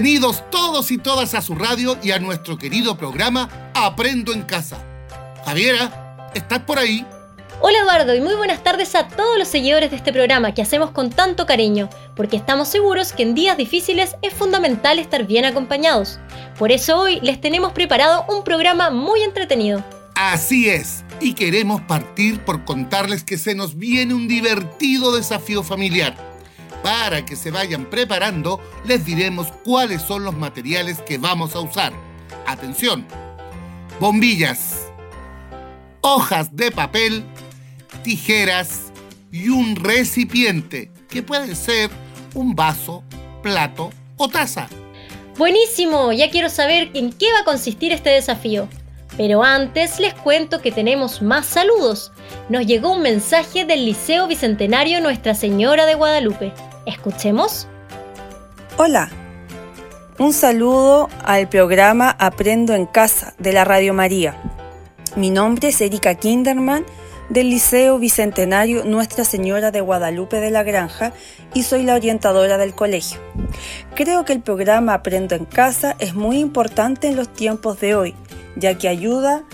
Bienvenidos todos y todas a su radio y a nuestro querido programa Aprendo en Casa. Javiera, ¿estás por ahí? Hola Eduardo y muy buenas tardes a todos los seguidores de este programa que hacemos con tanto cariño, porque estamos seguros que en días difíciles es fundamental estar bien acompañados. Por eso hoy les tenemos preparado un programa muy entretenido. Así es, y queremos partir por contarles que se nos viene un divertido desafío familiar para que se vayan preparando, les diremos cuáles son los materiales que vamos a usar. Atención, bombillas, hojas de papel, tijeras y un recipiente, que puede ser un vaso, plato o taza. Buenísimo, ya quiero saber en qué va a consistir este desafío. Pero antes les cuento que tenemos más saludos. Nos llegó un mensaje del Liceo Bicentenario Nuestra Señora de Guadalupe. Escuchemos. Hola. Un saludo al programa Aprendo en Casa de la Radio María. Mi nombre es Erika Kinderman del Liceo Bicentenario Nuestra Señora de Guadalupe de la Granja y soy la orientadora del colegio. Creo que el programa Aprendo en Casa es muy importante en los tiempos de hoy, ya que ayuda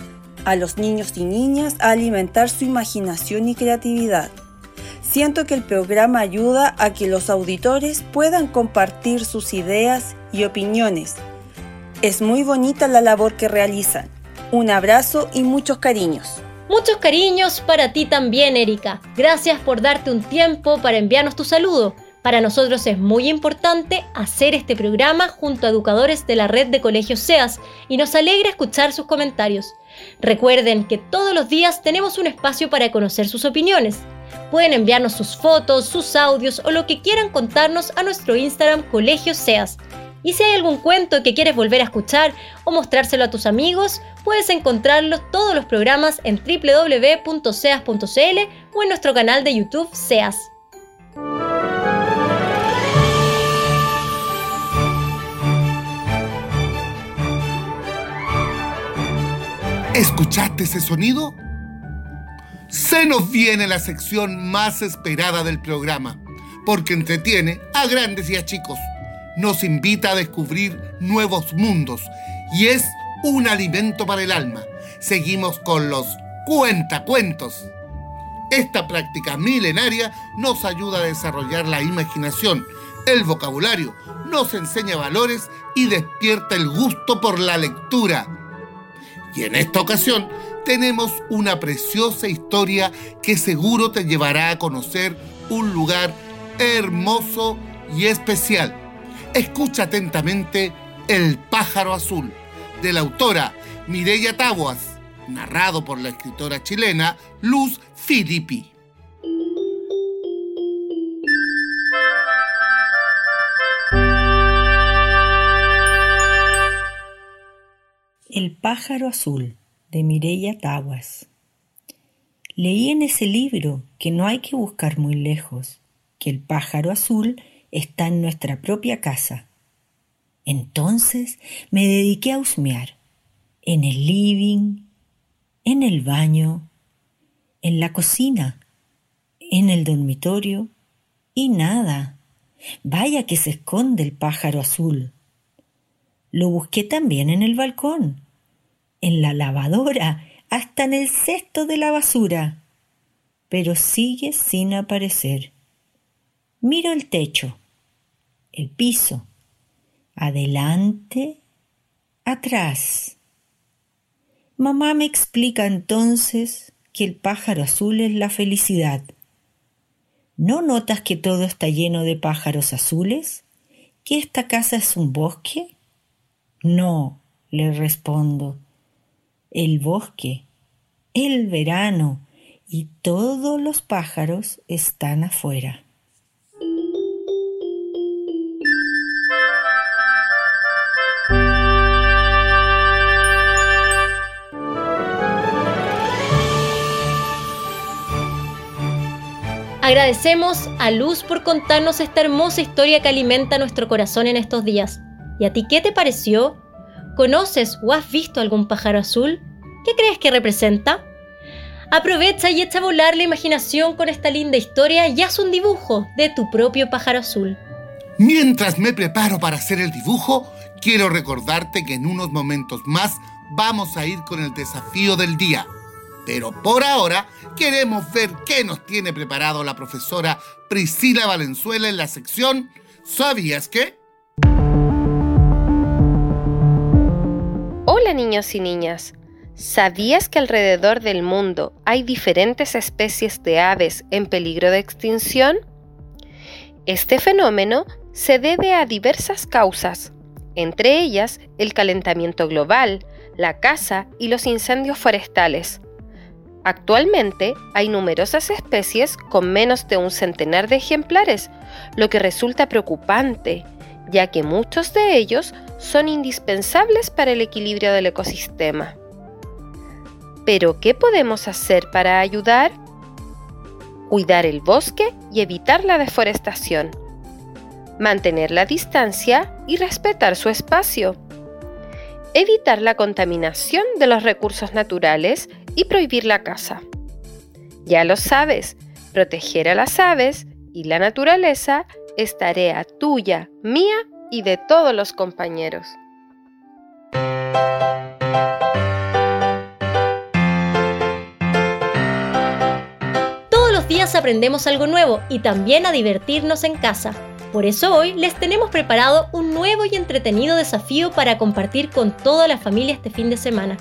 a los niños y niñas a alimentar su imaginación y creatividad. Siento que el programa ayuda a que los auditores puedan compartir sus ideas y opiniones. Es muy bonita la labor que realizan. Un abrazo y muchos cariños. Muchos cariños para ti también, Erika. Gracias por darte un tiempo para enviarnos tu saludo. Para nosotros es muy importante hacer este programa junto a educadores de la red de colegios SEAS y nos alegra escuchar sus comentarios. Recuerden que todos los días tenemos un espacio para conocer sus opiniones. Pueden enviarnos sus fotos, sus audios o lo que quieran contarnos a nuestro Instagram Colegio Seas. Y si hay algún cuento que quieres volver a escuchar o mostrárselo a tus amigos, puedes encontrarlos todos los programas en www.seas.cl o en nuestro canal de YouTube Seas. ¿Escuchaste ese sonido? se nos viene la sección más esperada del programa, porque entretiene a grandes y a chicos. Nos invita a descubrir nuevos mundos y es un alimento para el alma. Seguimos con los cuentacuentos. Esta práctica milenaria nos ayuda a desarrollar la imaginación, el vocabulario, nos enseña valores y despierta el gusto por la lectura. Y en esta ocasión tenemos una preciosa historia que seguro te llevará a conocer un lugar hermoso y especial. Escucha atentamente El pájaro azul, de la autora Mireya Taguas, narrado por la escritora chilena Luz Filippi. El pájaro azul de Mireya Taguas. Leí en ese libro que no hay que buscar muy lejos, que el pájaro azul está en nuestra propia casa. Entonces me dediqué a husmear, en el living, en el baño, en la cocina, en el dormitorio, y nada. Vaya que se esconde el pájaro azul. Lo busqué también en el balcón, en la lavadora, hasta en el cesto de la basura, pero sigue sin aparecer. Miro el techo, el piso, adelante, atrás. Mamá me explica entonces que el pájaro azul es la felicidad. ¿No notas que todo está lleno de pájaros azules? ¿Que esta casa es un bosque? No, le respondo el bosque, el verano y todos los pájaros están afuera. Agradecemos a Luz por contarnos esta hermosa historia que alimenta nuestro corazón en estos días. ¿Y a ti qué te pareció? ¿Conoces o has visto algún pájaro azul? ¿Qué crees que representa? Aprovecha y echa a volar la imaginación con esta linda historia y haz un dibujo de tu propio pájaro azul. Mientras me preparo para hacer el dibujo, quiero recordarte que en unos momentos más vamos a ir con el desafío del día. Pero por ahora queremos ver qué nos tiene preparado la profesora Priscila Valenzuela en la sección ¿Sabías qué? Hola niños y niñas. ¿Sabías que alrededor del mundo hay diferentes especies de aves en peligro de extinción? Este fenómeno se debe a diversas causas, entre ellas el calentamiento global, la caza y los incendios forestales. Actualmente hay numerosas especies con menos de un centenar de ejemplares, lo que resulta preocupante, ya que muchos de ellos son indispensables para el equilibrio del ecosistema. Pero, ¿qué podemos hacer para ayudar? Cuidar el bosque y evitar la deforestación. Mantener la distancia y respetar su espacio evitar la contaminación de los recursos naturales y prohibir la caza. Ya lo sabes, proteger a las aves y la naturaleza es tarea tuya, mía y de todos los compañeros. Todos los días aprendemos algo nuevo y también a divertirnos en casa. Por eso hoy les tenemos preparado un nuevo y entretenido desafío para compartir con toda la familia este fin de semana.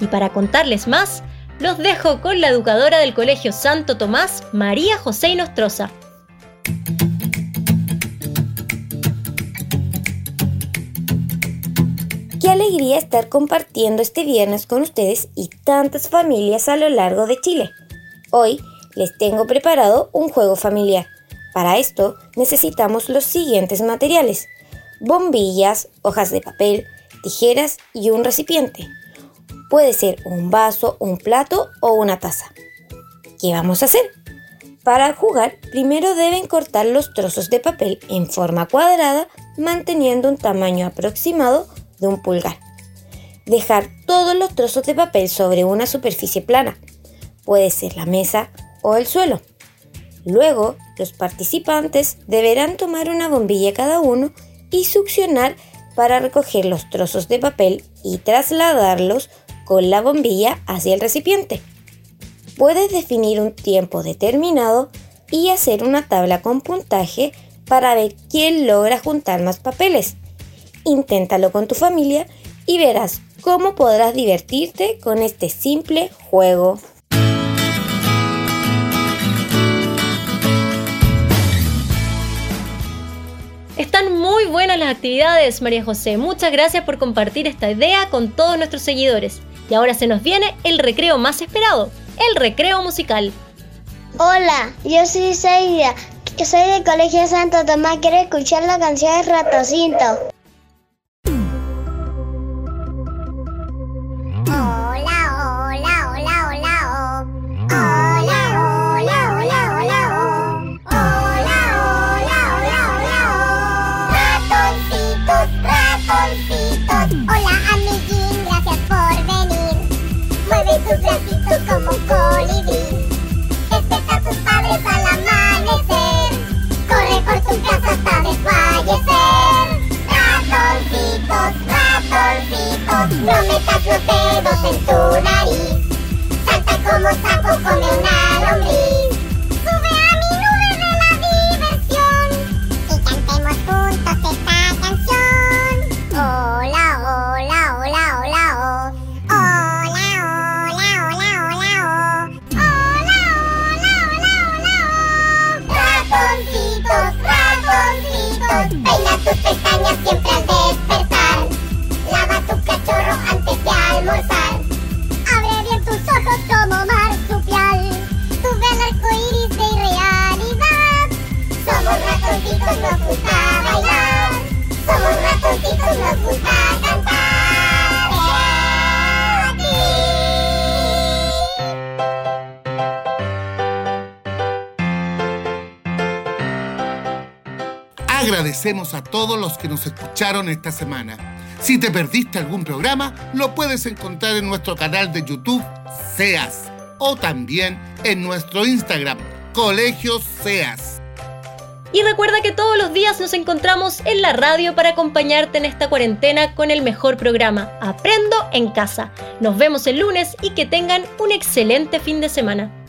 Y para contarles más, los dejo con la educadora del Colegio Santo Tomás, María José Nostroza. Alegría estar compartiendo este viernes con ustedes y tantas familias a lo largo de Chile. Hoy les tengo preparado un juego familiar para esto necesitamos los siguientes materiales. Bombillas, hojas de papel, tijeras y un recipiente. Puede ser un vaso, un plato o una taza. ¿Qué vamos a hacer? Para jugar, primero deben cortar los trozos de papel en forma cuadrada, manteniendo un tamaño aproximado de un pulgar. Dejar todos los trozos de papel sobre una superficie plana. Puede ser la mesa o el suelo. Luego, los participantes deberán tomar una bombilla cada uno y succionar para recoger los trozos de papel y trasladarlos con la bombilla hacia el recipiente. Puedes definir un tiempo determinado y hacer una tabla con puntaje para ver quién logra juntar más papeles. Inténtalo con tu familia y verás cómo podrás divertirte con este simple juego. Están muy buenas las actividades, María José. Muchas gracias por compartir esta idea con todos nuestros seguidores. Y ahora se nos viene el recreo más esperado, el recreo musical. Hola, yo soy Seidia, soy del Colegio Santo Tomás. Quiero escuchar la canción de Ratocinto. No metas los dedos en tu nariz. Salta como sapo, come una lombriz. Agradecemos a todos los que nos escucharon esta semana. Si te perdiste algún programa, lo puedes encontrar en nuestro canal de YouTube SEAS o también en nuestro Instagram Colegios SEAS. Y recuerda que todos los días nos encontramos en la radio para acompañarte en esta cuarentena con el mejor programa, Aprendo en casa. Nos vemos el lunes y que tengan un excelente fin de semana.